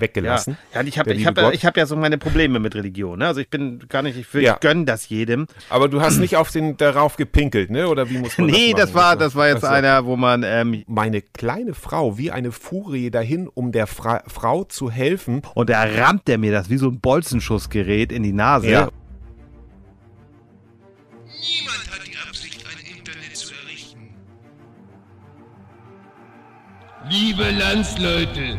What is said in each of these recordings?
weggelassen. Ja, ja ich habe ich hab, ja, hab ja so meine Probleme mit Religion. Ne? Also ich bin gar nicht, ich, will, ja. ich gönn das jedem. Aber du hast nicht auf den darauf gepinkelt, ne? Oder wie muss man nee, das Nee, das war, das war jetzt also, einer, wo man. Ähm, meine kleine Frau wie eine Furie dahin, um der Fra Frau zu helfen. Und da rammt der mir das wie so ein Bolzenschussgerät in die Nase. Ja. Niemand hat die Absicht, ein Internet zu errichten. Liebe Landsleute,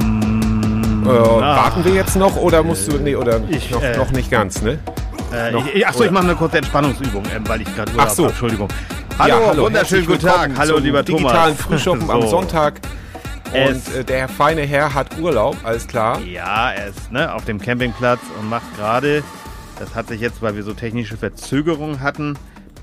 Ähm, äh, warten wir jetzt noch oder musst du. Nee, oder ich, noch, äh, noch nicht ganz, ne? Äh, noch, ich, achso, ich mache eine kurze Entspannungsübung, ähm, weil ich gerade Urlaub so. habe. Entschuldigung. Hallo, ja, hallo wunderschönen guten Tag. Hallo, lieber Thomas. digitalen Frühschoppen so. am Sonntag. Und äh, der feine Herr hat Urlaub, alles klar. Ja, er ist ne, auf dem Campingplatz und macht gerade, das hat sich jetzt, weil wir so technische Verzögerungen hatten,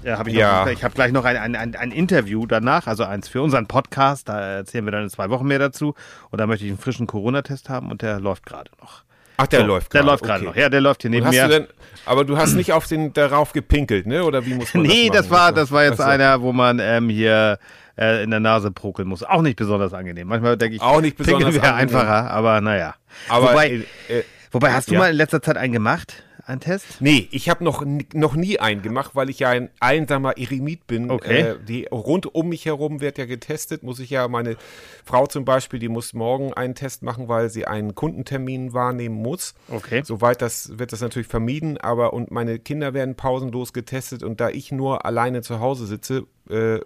äh, hab ich ja. Noch, ich habe gleich noch ein, ein, ein, ein, Interview danach, also eins für unseren Podcast. Da erzählen wir dann in zwei Wochen mehr dazu. Und da möchte ich einen frischen Corona-Test haben und der läuft gerade noch. Ach, der so, läuft gerade. Der läuft gerade okay. noch. Ja, der läuft hier neben mir. Denn, aber du hast nicht auf den darauf gepinkelt, ne? Oder wie muss man nee, das, das war das war jetzt so. einer, wo man ähm, hier äh, in der Nase prokeln muss. Auch nicht besonders angenehm. Manchmal denke ich, auch nicht besonders wäre einfacher, aber naja. Aber wobei, äh, äh, wobei hast du ja. mal in letzter Zeit einen gemacht? Einen Test? Nee, ich habe noch, noch nie einen gemacht, weil ich ja ein einsamer Eremit bin. Okay. Äh, die, rund um mich herum wird ja getestet. Muss ich ja, meine Frau zum Beispiel, die muss morgen einen Test machen, weil sie einen Kundentermin wahrnehmen muss. Okay. Soweit das wird das natürlich vermieden, aber und meine Kinder werden pausenlos getestet und da ich nur alleine zu Hause sitze, äh,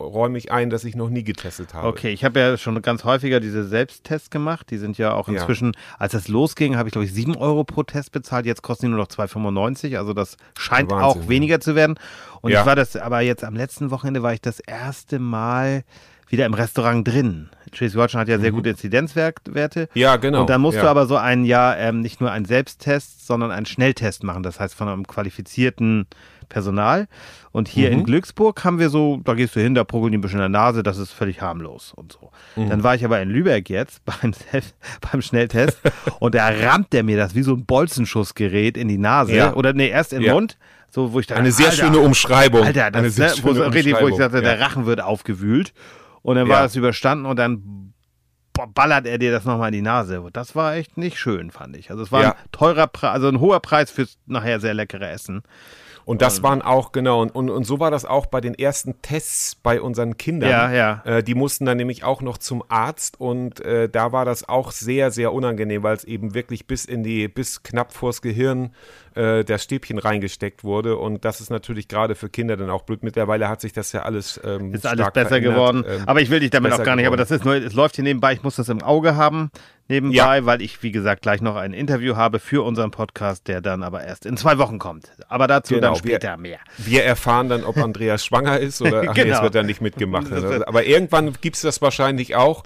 räume ich ein, dass ich noch nie getestet habe. Okay, ich habe ja schon ganz häufiger diese Selbsttests gemacht. Die sind ja auch inzwischen, ja. als das losging, habe ich glaube ich 7 Euro pro Test bezahlt. Jetzt kosten die nur noch 2,95. Also das scheint Wahnsinn, auch weniger zu werden. Und ja. ich war das, aber jetzt am letzten Wochenende war ich das erste Mal wieder im Restaurant drin. Schleswig-Holstein hat ja sehr mhm. gute Inzidenzwerte. Ja, genau. Und dann musst ja. du aber so ein Jahr ähm, nicht nur einen Selbsttest, sondern einen Schnelltest machen. Das heißt von einem qualifizierten Personal. Und hier mhm. in Glücksburg haben wir so, da gehst du hin, da pruggeln die ein bisschen in der Nase, das ist völlig harmlos und so. Mhm. Dann war ich aber in Lübeck jetzt beim, beim Schnelltest und da rammt der mir das wie so ein Bolzenschussgerät in die Nase. Ja. Oder nee, erst in den ja. Mund. So, wo ich dachte, Eine sehr Alter, schöne Umschreibung. Alter, das, Eine sehr ne, wo, so, richtig, wo ich dachte, ja. der Rachen wird aufgewühlt. Und dann war das überstanden und dann ballert er dir das nochmal in die Nase. Das war echt nicht schön, fand ich. Also es war ein teurer Preis, also ein hoher Preis fürs nachher sehr leckere Essen. Und das waren auch, genau, und, und, und so war das auch bei den ersten Tests bei unseren Kindern. Ja, ja. Äh, die mussten dann nämlich auch noch zum Arzt und äh, da war das auch sehr, sehr unangenehm, weil es eben wirklich bis in die, bis knapp vors Gehirn äh, der Stäbchen reingesteckt wurde. Und das ist natürlich gerade für Kinder dann auch blöd. Mittlerweile hat sich das ja alles ähm, Ist alles besser verändert. geworden. Ähm, aber ich will dich damit auch gar nicht, geworden. aber das ist nur, es läuft hier nebenbei, ich muss das im Auge haben nebenbei, ja. weil ich, wie gesagt, gleich noch ein Interview habe für unseren Podcast, der dann aber erst in zwei Wochen kommt. Aber dazu genau, dann später wir, mehr. Wir erfahren dann, ob Andreas schwanger ist oder ach, genau. nee, wird dann nicht mitgemacht. aber irgendwann gibt es das wahrscheinlich auch,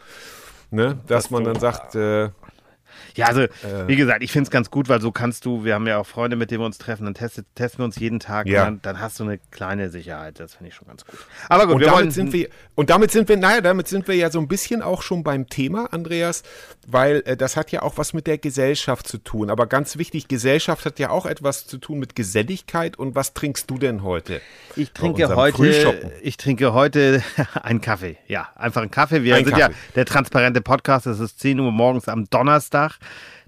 ne, dass das man dann sagt, äh, ja, also äh, wie gesagt, ich finde es ganz gut, weil so kannst du, wir haben ja auch Freunde, mit denen wir uns treffen, dann testet, testen wir uns jeden Tag ja. und dann, dann, hast du eine kleine Sicherheit. Das finde ich schon ganz gut. Aber gut, und damit wollen, sind wir und damit sind wir, naja, damit sind wir ja so ein bisschen auch schon beim Thema, Andreas, weil äh, das hat ja auch was mit der Gesellschaft zu tun. Aber ganz wichtig, Gesellschaft hat ja auch etwas zu tun mit Geselligkeit. Und was trinkst du denn heute? Ich trinke heute, ich trinke heute einen Kaffee. Ja, einfach einen Kaffee. Wir Ein sind Kaffee. ja der transparente Podcast. Es ist 10 Uhr morgens am Donnerstag.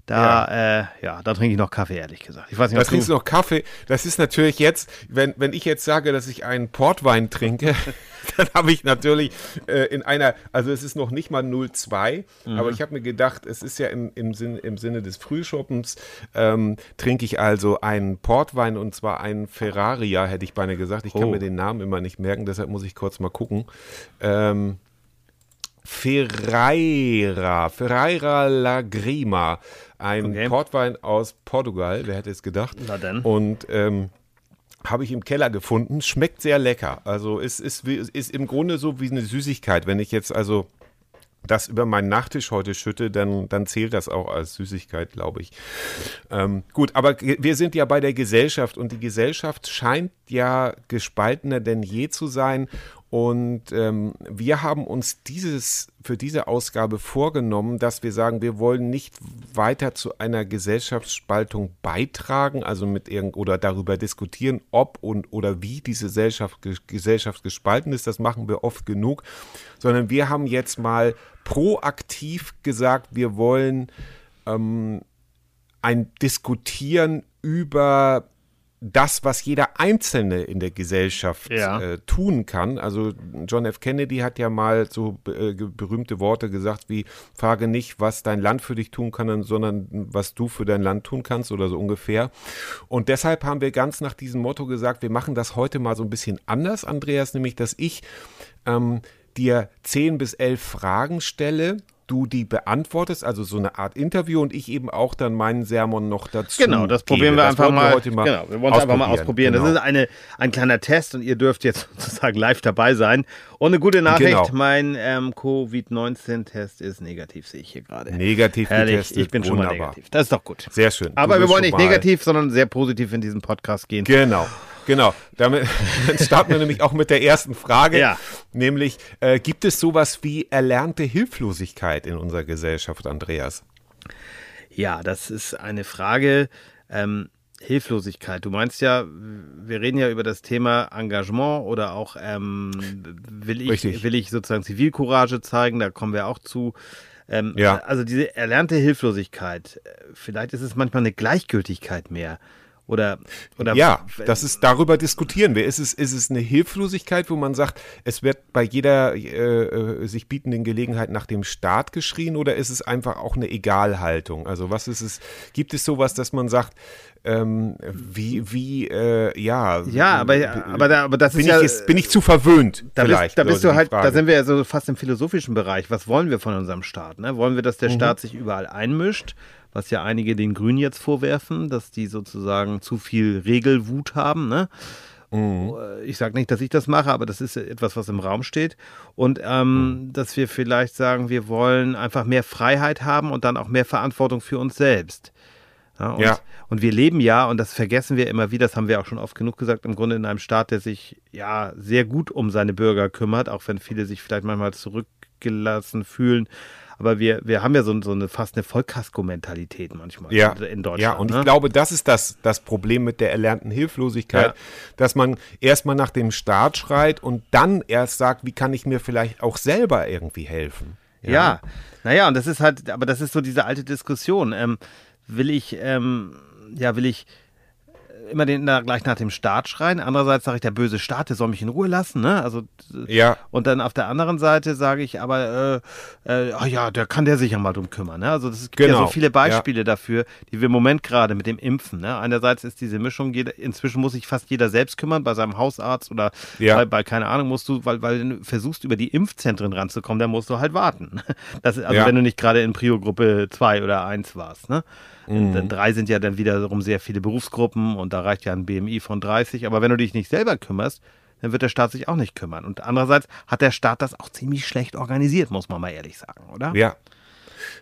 Da, ja. Äh, ja, da trinke ich noch Kaffee, ehrlich gesagt. Ich weiß nicht, da trinkst du noch Kaffee. Das ist natürlich jetzt, wenn, wenn ich jetzt sage, dass ich einen Portwein trinke, dann habe ich natürlich äh, in einer, also es ist noch nicht mal 0,2, mhm. aber ich habe mir gedacht, es ist ja im, im, Sinn, im Sinne des Frühschoppens, ähm, trinke ich also einen Portwein und zwar einen Ferraria, hätte ich beinahe gesagt. Ich oh. kann mir den Namen immer nicht merken, deshalb muss ich kurz mal gucken. Ähm, Ferreira, Ferreira Lagrima, ein okay. Portwein aus Portugal, wer hätte es gedacht? Na dann. Und ähm, habe ich im Keller gefunden. Schmeckt sehr lecker. Also es ist, ist, ist im Grunde so wie eine Süßigkeit. Wenn ich jetzt also das über meinen Nachtisch heute schütte, dann, dann zählt das auch als Süßigkeit, glaube ich. Ähm, gut, aber wir sind ja bei der Gesellschaft und die Gesellschaft scheint ja gespaltener denn je zu sein. Und ähm, wir haben uns dieses für diese Ausgabe vorgenommen, dass wir sagen, wir wollen nicht weiter zu einer Gesellschaftsspaltung beitragen, also mit irgend oder darüber diskutieren, ob und oder wie diese Gesellschaft, Gesellschaft gespalten ist. Das machen wir oft genug, sondern wir haben jetzt mal proaktiv gesagt, wir wollen ähm, ein Diskutieren über das, was jeder Einzelne in der Gesellschaft ja. äh, tun kann. Also John F. Kennedy hat ja mal so äh, berühmte Worte gesagt wie, frage nicht, was dein Land für dich tun kann, sondern was du für dein Land tun kannst oder so ungefähr. Und deshalb haben wir ganz nach diesem Motto gesagt, wir machen das heute mal so ein bisschen anders, Andreas, nämlich dass ich ähm, dir zehn bis elf Fragen stelle du die beantwortest, also so eine Art Interview und ich eben auch dann meinen Sermon noch dazu. Genau, das probieren wir einfach mal. Wir mal. Genau, wir wollen es einfach mal ausprobieren. Genau. Das ist eine, ein kleiner Test und ihr dürft jetzt sozusagen live dabei sein. Und eine gute Nachricht, genau. mein ähm, Covid-19-Test ist negativ, sehe ich hier gerade. Negativ Herrlich, getestet, ich bin schon mal negativ. Das ist doch gut. Sehr schön. Aber wir wollen nicht negativ, sondern sehr positiv in diesen Podcast gehen. Genau. Genau, damit starten wir nämlich auch mit der ersten Frage, ja. nämlich äh, gibt es sowas wie erlernte Hilflosigkeit in unserer Gesellschaft, Andreas? Ja, das ist eine Frage. Ähm, Hilflosigkeit. Du meinst ja, wir reden ja über das Thema Engagement oder auch ähm, will ich will ich sozusagen Zivilcourage zeigen. Da kommen wir auch zu. Ähm, ja. Also diese erlernte Hilflosigkeit. Äh, vielleicht ist es manchmal eine Gleichgültigkeit mehr. Oder, oder ja, das ist darüber diskutieren wir. Ist es, ist es eine Hilflosigkeit, wo man sagt, es wird bei jeder äh, äh, sich bietenden Gelegenheit nach dem Staat geschrien, oder ist es einfach auch eine Egalhaltung? Also was ist es? Gibt es sowas, dass man sagt, ähm, wie, wie, äh, ja. Ja, aber, aber, da, aber das bin ist ja. Jetzt, bin ich zu verwöhnt? Da vielleicht, bist, da bist du halt, da sind wir ja so fast im philosophischen Bereich. Was wollen wir von unserem Staat? Ne? Wollen wir, dass der mhm. Staat sich überall einmischt? Was ja einige den Grünen jetzt vorwerfen, dass die sozusagen zu viel Regelwut haben. Ne? Mhm. Ich sage nicht, dass ich das mache, aber das ist etwas, was im Raum steht. Und ähm, mhm. dass wir vielleicht sagen, wir wollen einfach mehr Freiheit haben und dann auch mehr Verantwortung für uns selbst. Ja, und, ja. und wir leben ja, und das vergessen wir immer wieder, das haben wir auch schon oft genug gesagt, im Grunde in einem Staat, der sich ja sehr gut um seine Bürger kümmert, auch wenn viele sich vielleicht manchmal zurückgelassen fühlen aber wir, wir haben ja so, so eine fast eine Vollkasko-Mentalität manchmal ja. in Deutschland. Ja, und ne? ich glaube, das ist das, das Problem mit der erlernten Hilflosigkeit, ja. dass man erstmal nach dem Staat schreit und dann erst sagt, wie kann ich mir vielleicht auch selber irgendwie helfen. Ja, ja. naja, und das ist halt, aber das ist so diese alte Diskussion. Ähm, will ich, ähm, ja, will ich immer den, na, gleich nach dem Staat schreien. Andererseits sage ich, der böse Staat, der soll mich in Ruhe lassen. Ne? Also, ja. Und dann auf der anderen Seite sage ich aber, äh, äh, oh ja, der kann der sich ja mal drum kümmern. Ne? Also es gibt genau. ja so genau. viele Beispiele ja. dafür, die wir im Moment gerade mit dem Impfen. Ne? Einerseits ist diese Mischung, jeder, inzwischen muss sich fast jeder selbst kümmern, bei seinem Hausarzt oder ja. bei, bei, keine Ahnung, musst du, weil, weil du versuchst, über die Impfzentren ranzukommen, dann musst du halt warten. Das, also ja. wenn du nicht gerade in Prio-Gruppe 2 oder 1 warst. Ne? Mhm. Drei sind ja dann wiederum sehr viele Berufsgruppen und da reicht ja ein BMI von 30. Aber wenn du dich nicht selber kümmerst, dann wird der Staat sich auch nicht kümmern. Und andererseits hat der Staat das auch ziemlich schlecht organisiert, muss man mal ehrlich sagen, oder? Ja,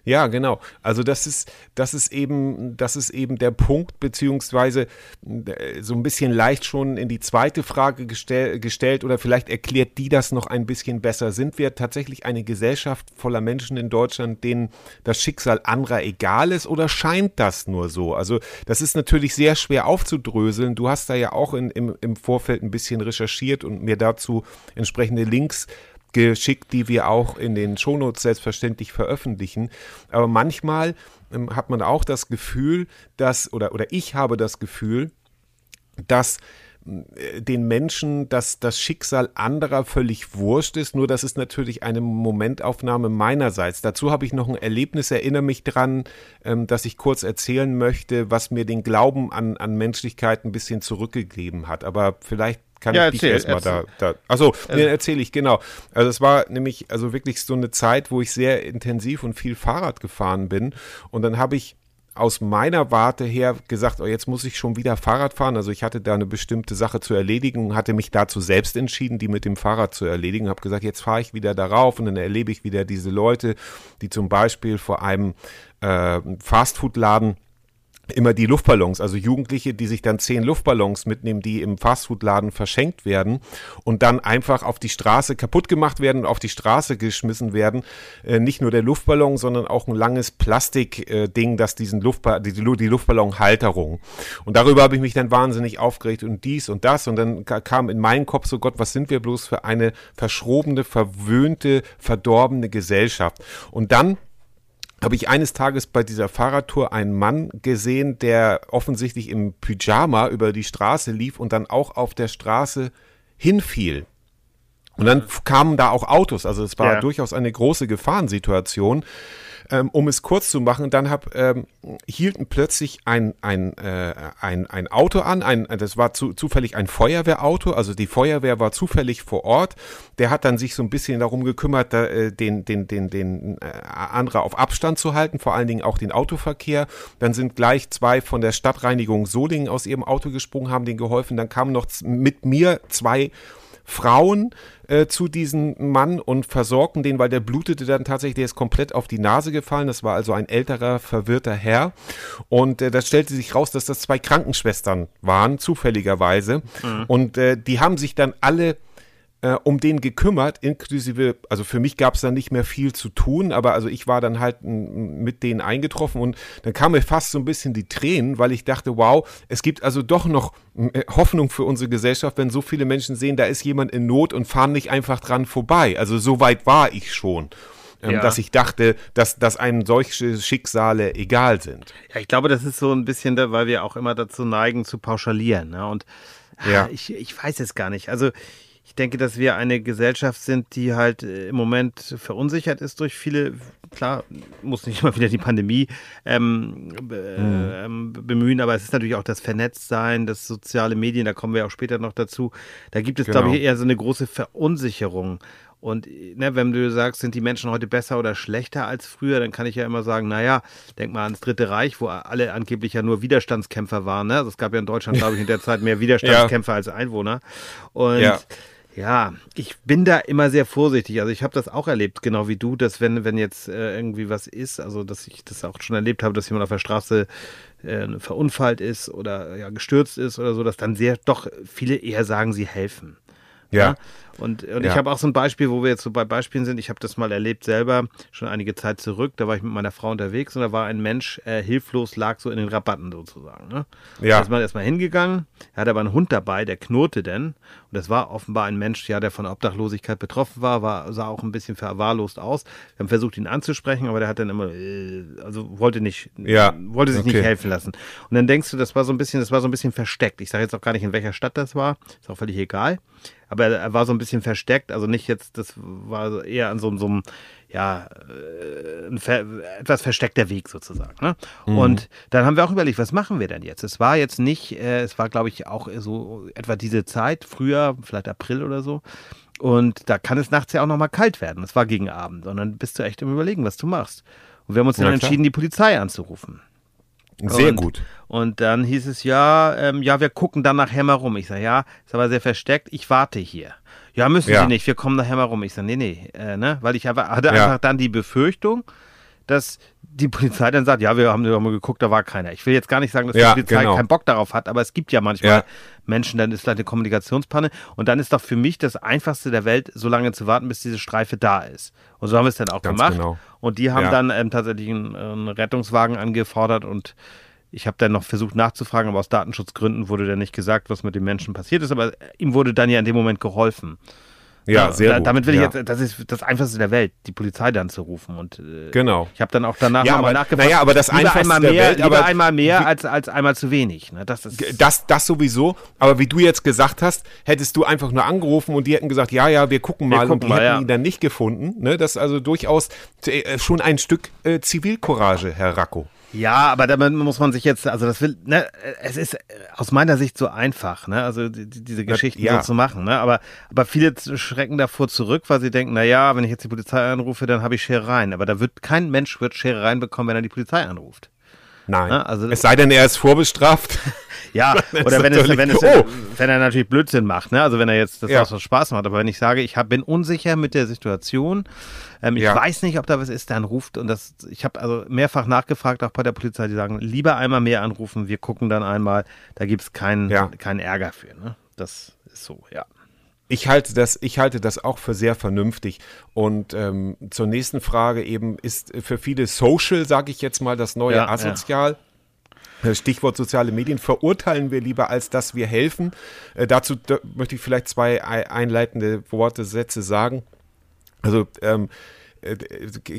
ja, genau. Also das ist, das ist eben, das ist eben der Punkt, beziehungsweise äh, so ein bisschen leicht schon in die zweite Frage gestell, gestellt oder vielleicht erklärt die das noch ein bisschen besser. Sind wir tatsächlich eine Gesellschaft voller Menschen in Deutschland, denen das Schicksal anderer egal ist oder scheint das nur so? Also das ist natürlich sehr schwer aufzudröseln. Du hast da ja auch in, im, im Vorfeld ein bisschen recherchiert und mir dazu entsprechende Links geschickt, die wir auch in den Shownotes selbstverständlich veröffentlichen. Aber manchmal ähm, hat man auch das Gefühl, dass, oder, oder ich habe das Gefühl, dass äh, den Menschen, dass das Schicksal anderer völlig wurscht ist, nur das ist natürlich eine Momentaufnahme meinerseits. Dazu habe ich noch ein Erlebnis, erinnere mich dran, ähm, dass ich kurz erzählen möchte, was mir den Glauben an, an Menschlichkeit ein bisschen zurückgegeben hat. Aber vielleicht kann ja, ich dich erstmal da, da. Achso, nee, erzähle ich, genau. Also es war nämlich also wirklich so eine Zeit, wo ich sehr intensiv und viel Fahrrad gefahren bin. Und dann habe ich aus meiner Warte her gesagt, oh, jetzt muss ich schon wieder Fahrrad fahren. Also ich hatte da eine bestimmte Sache zu erledigen und hatte mich dazu selbst entschieden, die mit dem Fahrrad zu erledigen. Habe gesagt, jetzt fahre ich wieder darauf und dann erlebe ich wieder diese Leute, die zum Beispiel vor einem äh, Fastfood-Laden immer die Luftballons, also Jugendliche, die sich dann zehn Luftballons mitnehmen, die im Fastfood-Laden verschenkt werden und dann einfach auf die Straße kaputt gemacht werden und auf die Straße geschmissen werden. Äh, nicht nur der Luftballon, sondern auch ein langes Plastikding, äh, das diesen Luftba die, die Luftballonhalterung. Und darüber habe ich mich dann wahnsinnig aufgeregt und dies und das und dann kam in meinen Kopf so Gott, was sind wir bloß für eine verschrobene, verwöhnte, verdorbene Gesellschaft. Und dann habe ich eines Tages bei dieser Fahrradtour einen Mann gesehen, der offensichtlich im Pyjama über die Straße lief und dann auch auf der Straße hinfiel. Und dann kamen da auch Autos, also es war ja. durchaus eine große Gefahrensituation ähm, um es kurz zu machen, dann hab, ähm, hielten plötzlich ein, ein, äh, ein, ein Auto an, ein, das war zu, zufällig ein Feuerwehrauto, also die Feuerwehr war zufällig vor Ort, der hat dann sich so ein bisschen darum gekümmert, da, äh, den, den, den, den äh, andere auf Abstand zu halten, vor allen Dingen auch den Autoverkehr. Dann sind gleich zwei von der Stadtreinigung Solingen aus ihrem Auto gesprungen, haben denen geholfen. Dann kamen noch mit mir zwei Frauen äh, zu diesem Mann und versorgten den, weil der blutete dann tatsächlich, der ist komplett auf die Nase gefallen. Das war also ein älterer, verwirrter Herr. Und äh, das stellte sich raus, dass das zwei Krankenschwestern waren, zufälligerweise. Mhm. Und äh, die haben sich dann alle äh, um den gekümmert, inklusive, also für mich gab es dann nicht mehr viel zu tun, aber also ich war dann halt mit denen eingetroffen und dann kam mir fast so ein bisschen die Tränen, weil ich dachte, wow, es gibt also doch noch äh, Hoffnung für unsere Gesellschaft, wenn so viele Menschen sehen, da ist jemand in Not und fahren nicht einfach dran vorbei. Also so weit war ich schon. Ähm, ja. dass ich dachte, dass, dass einem solche Schicksale egal sind. Ja, ich glaube, das ist so ein bisschen, da, weil wir auch immer dazu neigen, zu pauschalieren. Ne? Und ja. ich, ich weiß es gar nicht. Also ich denke, dass wir eine Gesellschaft sind, die halt äh, im Moment verunsichert ist durch viele, klar, muss nicht immer wieder die Pandemie ähm, äh, mhm. bemühen, aber es ist natürlich auch das Vernetztsein, das soziale Medien, da kommen wir auch später noch dazu. Da gibt es, genau. glaube ich, eher so eine große Verunsicherung. Und ne, wenn du sagst, sind die Menschen heute besser oder schlechter als früher, dann kann ich ja immer sagen, naja, denk mal ans Dritte Reich, wo alle angeblich ja nur Widerstandskämpfer waren. Ne? Also es gab ja in Deutschland, glaube ich, in der Zeit mehr Widerstandskämpfer ja. als Einwohner. Und ja. Ja, ich bin da immer sehr vorsichtig. Also ich habe das auch erlebt, genau wie du, dass wenn, wenn jetzt äh, irgendwie was ist, also dass ich das auch schon erlebt habe, dass jemand auf der Straße äh, verunfallt ist oder ja, gestürzt ist oder so, dass dann sehr doch viele eher sagen, sie helfen. Ja. ja? Und, und ja. ich habe auch so ein Beispiel, wo wir jetzt so bei Beispielen sind. Ich habe das mal erlebt selber, schon einige Zeit zurück. Da war ich mit meiner Frau unterwegs und da war ein Mensch äh, hilflos, lag so in den Rabatten sozusagen. Ne? Ja. Da ist man erstmal hingegangen. Er hatte aber einen Hund dabei, der knurrte denn. Und das war offenbar ein Mensch, ja, der von Obdachlosigkeit betroffen war, war sah auch ein bisschen verwahrlost aus. Wir haben versucht, ihn anzusprechen, aber der hat dann immer, äh, also wollte nicht, ja. wollte sich okay. nicht helfen lassen. Und dann denkst du, das war so ein bisschen, das war so ein bisschen versteckt. Ich sage jetzt auch gar nicht, in welcher Stadt das war. Ist auch völlig egal aber er war so ein bisschen versteckt, also nicht jetzt, das war eher an so, so einem, ja, äh, ein ver etwas versteckter Weg sozusagen. Ne? Mhm. Und dann haben wir auch überlegt, was machen wir denn jetzt? Es war jetzt nicht, äh, es war glaube ich auch so etwa diese Zeit, früher, vielleicht April oder so. Und da kann es nachts ja auch nochmal kalt werden. Es war gegen Abend. Und dann bist du echt im Überlegen, was du machst. Und wir haben uns ja, dann entschieden, die Polizei anzurufen. Sehr und, gut. Und dann hieß es, ja, ähm, ja, wir gucken dann nachher mal rum. Ich sage, ja, ist aber sehr versteckt, ich warte hier. Ja, müssen ja. Sie nicht, wir kommen nachher mal rum. Ich sage, nee, nee, äh, ne? weil ich hatte ja. einfach dann die Befürchtung, dass die Polizei dann sagt, ja, wir haben mal geguckt, da war keiner. Ich will jetzt gar nicht sagen, dass ja, die Polizei genau. keinen Bock darauf hat, aber es gibt ja manchmal ja. Menschen, dann ist vielleicht eine Kommunikationspanne und dann ist doch für mich das Einfachste der Welt, so lange zu warten, bis diese Streife da ist. Und so haben wir es dann auch Ganz gemacht. Genau. Und die haben ja. dann ähm, tatsächlich einen, einen, Rettungswagen angefordert und ich habe dann noch versucht nachzufragen, aber aus Datenschutzgründen wurde dann nicht gesagt, was mit den Menschen passiert ist, aber ihm wurde dann ja in dem Moment geholfen. Ja, sehr da, gut. Damit will ich ja. jetzt, das ist das Einfachste der Welt, die Polizei dann zu rufen. Und äh, genau. ich habe dann auch danach ja, nochmal nachgefragt. Naja, aber das Einfachste einmal der mehr, Welt, aber einmal mehr als, als einmal zu wenig. Ne? Das, ist das, das sowieso. Aber wie du jetzt gesagt hast, hättest du einfach nur angerufen und die hätten gesagt, ja, ja, wir gucken mal. Wir gucken und die mal, hätten ja. ihn dann nicht gefunden. Ne? Das ist also durchaus äh, schon ein Stück äh, Zivilcourage, Herr Racco. Ja, aber damit muss man sich jetzt, also das will, ne, es ist aus meiner Sicht so einfach, ne, also die, diese Geschichten ja. so zu machen, ne, aber, aber viele schrecken davor zurück, weil sie denken, na ja, wenn ich jetzt die Polizei anrufe, dann habe ich Scherereien, aber da wird kein Mensch wird Scherereien bekommen, wenn er die Polizei anruft. Nein. Ja, also, es sei denn, er ist vorbestraft. Ja, oder wenn, es, wenn, es, oh. wenn er natürlich Blödsinn macht, ne? Also wenn er jetzt das ja. was Spaß macht. Aber wenn ich sage, ich hab, bin unsicher mit der Situation, ähm, ich ja. weiß nicht, ob da was ist, dann ruft und das, ich habe also mehrfach nachgefragt, auch bei der Polizei, die sagen, lieber einmal mehr anrufen, wir gucken dann einmal, da gibt es keinen, ja. keinen Ärger für. Ne? Das ist so, ja. Ich halte das, ich halte das auch für sehr vernünftig. Und ähm, zur nächsten Frage eben ist für viele Social, sage ich jetzt mal, das neue ja, Asozial. Stichwort soziale Medien verurteilen wir lieber, als dass wir helfen. Äh, dazu da möchte ich vielleicht zwei einleitende Worte, Sätze sagen. Also ähm, äh,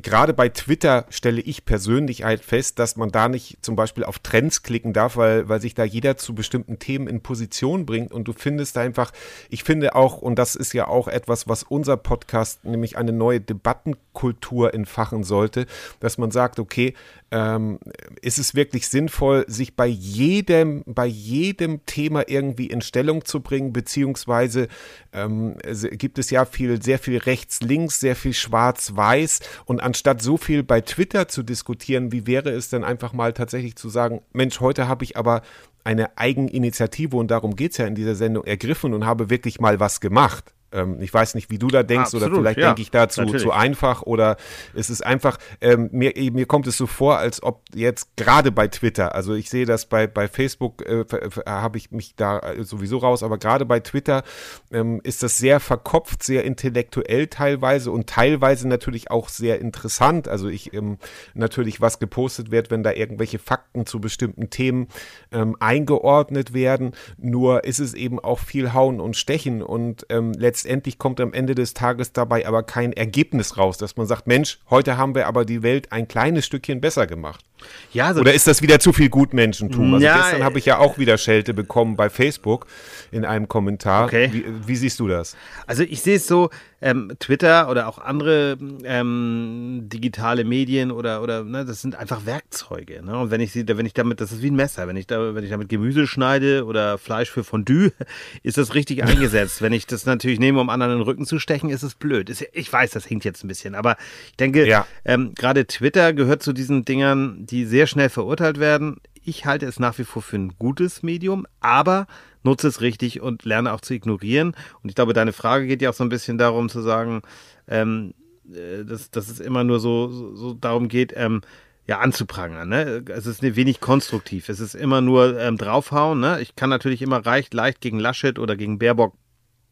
gerade bei Twitter stelle ich persönlich halt fest, dass man da nicht zum Beispiel auf Trends klicken darf, weil, weil sich da jeder zu bestimmten Themen in Position bringt. Und du findest einfach, ich finde auch, und das ist ja auch etwas, was unser Podcast nämlich eine neue Debattenkultur entfachen sollte, dass man sagt, okay, ähm, ist es wirklich sinnvoll, sich bei jedem, bei jedem Thema irgendwie in Stellung zu bringen, beziehungsweise ähm, gibt es ja viel, sehr viel rechts-links, sehr viel schwarz-weiß und anstatt so viel bei Twitter zu diskutieren, wie wäre es denn einfach mal tatsächlich zu sagen, Mensch, heute habe ich aber eine Eigeninitiative und darum geht es ja in dieser Sendung ergriffen und habe wirklich mal was gemacht. Ähm, ich weiß nicht, wie du da denkst Absolut, oder vielleicht ja, denke ich dazu zu einfach oder es ist einfach, ähm, mir, mir kommt es so vor, als ob jetzt gerade bei Twitter, also ich sehe das bei, bei Facebook, äh, habe ich mich da äh, sowieso raus, aber gerade bei Twitter ähm, ist das sehr verkopft, sehr intellektuell teilweise und teilweise natürlich auch sehr interessant. Also ich ähm, natürlich, was gepostet wird, wenn da irgendwelche Fakten zu bestimmten Themen ähm, eingeordnet werden. Nur ist es eben auch viel Hauen und Stechen und ähm, letztendlich letztendlich kommt am Ende des Tages dabei aber kein Ergebnis raus, dass man sagt, Mensch, heute haben wir aber die Welt ein kleines Stückchen besser gemacht. Ja, also Oder ist das wieder zu viel Gutmenschentum? Also ja, gestern habe ich ja auch wieder Schelte bekommen bei Facebook in einem Kommentar. Okay. Wie, wie siehst du das? Also ich sehe es so, ähm, Twitter oder auch andere ähm, digitale Medien oder, oder ne, das sind einfach Werkzeuge. Ne? Und wenn ich sie, wenn ich damit, das ist wie ein Messer, wenn ich da, wenn ich damit Gemüse schneide oder Fleisch für Fondue, ist das richtig eingesetzt. wenn ich das natürlich nehme, um anderen den Rücken zu stechen, ist es blöd. Ist, ich weiß, das hinkt jetzt ein bisschen, aber ich denke, ja. ähm, gerade Twitter gehört zu diesen Dingern, die sehr schnell verurteilt werden. Ich halte es nach wie vor für ein gutes Medium, aber nutze es richtig und lerne auch zu ignorieren. Und ich glaube, deine Frage geht ja auch so ein bisschen darum zu sagen, ähm, äh, dass, dass es immer nur so, so, so darum geht, ähm, ja, anzuprangern. Ne? Es ist wenig konstruktiv. Es ist immer nur ähm, draufhauen. Ne? Ich kann natürlich immer recht leicht gegen Laschet oder gegen Baerbock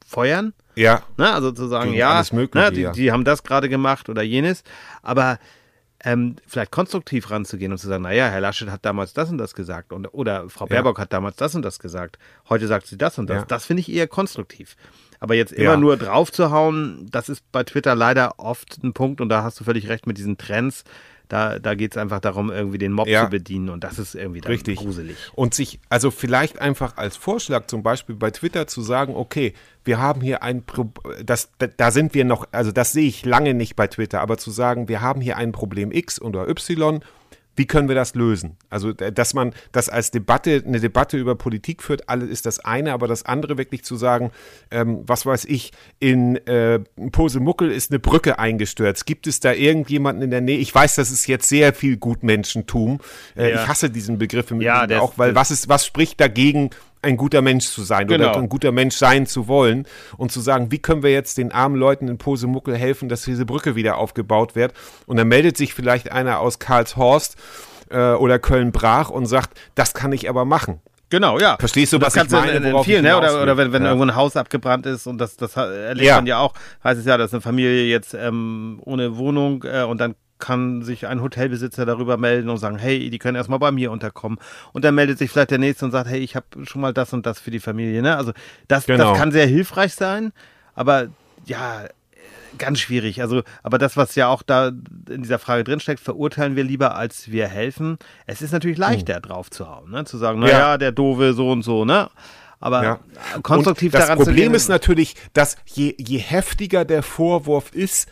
feuern. Ja. Ne? Also zu sagen, gegen ja, mögliche, ne? die, ja, die, haben das gerade gemacht oder jenes. Aber ähm, vielleicht konstruktiv ranzugehen und zu sagen, naja, Herr Laschet hat damals das und das gesagt und, oder Frau Baerbock ja. hat damals das und das gesagt, heute sagt sie das und das. Ja. Das finde ich eher konstruktiv. Aber jetzt immer ja. nur drauf zu hauen, das ist bei Twitter leider oft ein Punkt und da hast du völlig recht mit diesen Trends. Da, da geht es einfach darum, irgendwie den Mob ja. zu bedienen und das ist irgendwie dann Richtig. gruselig. Und sich, also vielleicht einfach als Vorschlag zum Beispiel bei Twitter zu sagen, okay, wir haben hier ein, Pro das, da sind wir noch, also das sehe ich lange nicht bei Twitter, aber zu sagen, wir haben hier ein Problem X oder Y wie können wir das lösen? Also, dass man das als Debatte, eine Debatte über Politik führt, alles ist das eine, aber das andere wirklich zu sagen, ähm, was weiß ich, in äh, Posemuckel ist eine Brücke eingestürzt. Gibt es da irgendjemanden in der Nähe? Ich weiß, das ist jetzt sehr viel Gutmenschentum. Äh, ja. Ich hasse diesen Begriff im ja, auch, weil was ist, was spricht dagegen, ein guter Mensch zu sein genau. oder ein guter Mensch sein zu wollen und zu sagen, wie können wir jetzt den armen Leuten in Posemuckel helfen, dass diese Brücke wieder aufgebaut wird. Und dann meldet sich vielleicht einer aus Karlshorst äh, oder Köln-Brach und sagt, das kann ich aber machen. Genau, ja. Verstehst du, was ich meine? In, in vielen, ne? Oder, oder wenn, wenn ja. irgendwo ein Haus abgebrannt ist und das, das erlebt ja. man ja auch, heißt es ja, dass eine Familie jetzt ähm, ohne Wohnung äh, und dann kann sich ein Hotelbesitzer darüber melden und sagen, hey, die können erstmal bei mir unterkommen. Und dann meldet sich vielleicht der Nächste und sagt, hey, ich habe schon mal das und das für die Familie. Ne? Also das, genau. das kann sehr hilfreich sein, aber ja, ganz schwierig. Also, aber das, was ja auch da in dieser Frage drinsteckt, verurteilen wir lieber, als wir helfen. Es ist natürlich leichter, mhm. drauf zu hauen, ne? zu sagen, naja, ja. der Doofe so und so, ne? Aber ja. konstruktiv und das daran Problem zu gehen, ist natürlich, dass je, je heftiger der Vorwurf ist,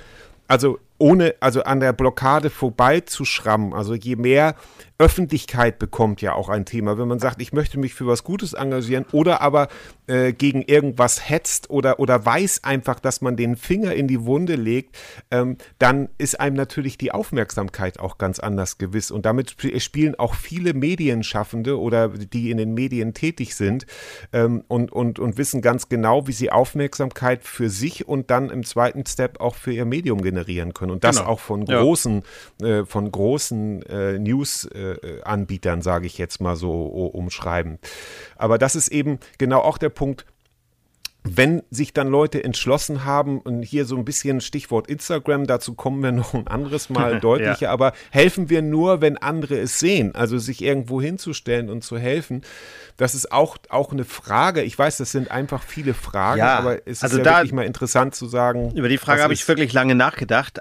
also ohne, also an der Blockade vorbeizuschrammen. Also je mehr Öffentlichkeit bekommt ja auch ein Thema. Wenn man sagt, ich möchte mich für was Gutes engagieren oder aber äh, gegen irgendwas hetzt oder, oder weiß einfach, dass man den Finger in die Wunde legt, ähm, dann ist einem natürlich die Aufmerksamkeit auch ganz anders gewiss. Und damit spielen auch viele Medienschaffende oder die in den Medien tätig sind ähm, und, und, und wissen ganz genau, wie sie Aufmerksamkeit für sich und dann im zweiten Step auch für ihr Medium generieren können. Und das genau. auch von großen, ja. äh, von großen äh, News- äh, äh, Anbietern, sage ich jetzt mal so umschreiben. Aber das ist eben genau auch der Punkt, wenn sich dann Leute entschlossen haben, und hier so ein bisschen Stichwort Instagram, dazu kommen wir noch ein anderes Mal deutlicher, ja. aber helfen wir nur, wenn andere es sehen, also sich irgendwo hinzustellen und zu helfen, das ist auch, auch eine Frage. Ich weiß, das sind einfach viele Fragen, ja, aber es also ist ja da, wirklich mal interessant zu sagen. Über die Frage habe ich wirklich lange nachgedacht,